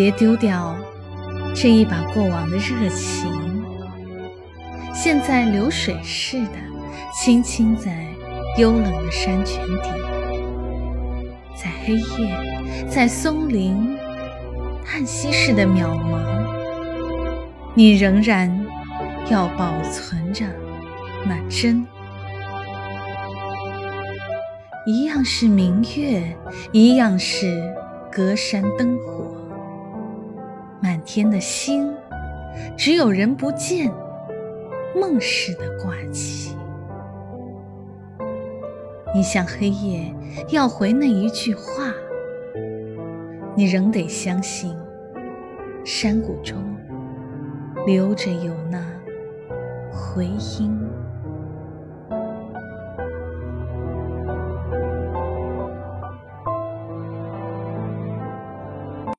别丢掉这一把过往的热情，现在流水似的，轻轻在幽冷的山泉底，在黑夜，在松林，叹息似的渺茫，你仍然要保存着那真。一样是明月，一样是隔山灯火，天的星，只有人不见，梦似的挂起。你向黑夜要回那一句话，你仍得相信，山谷中留着有那回音。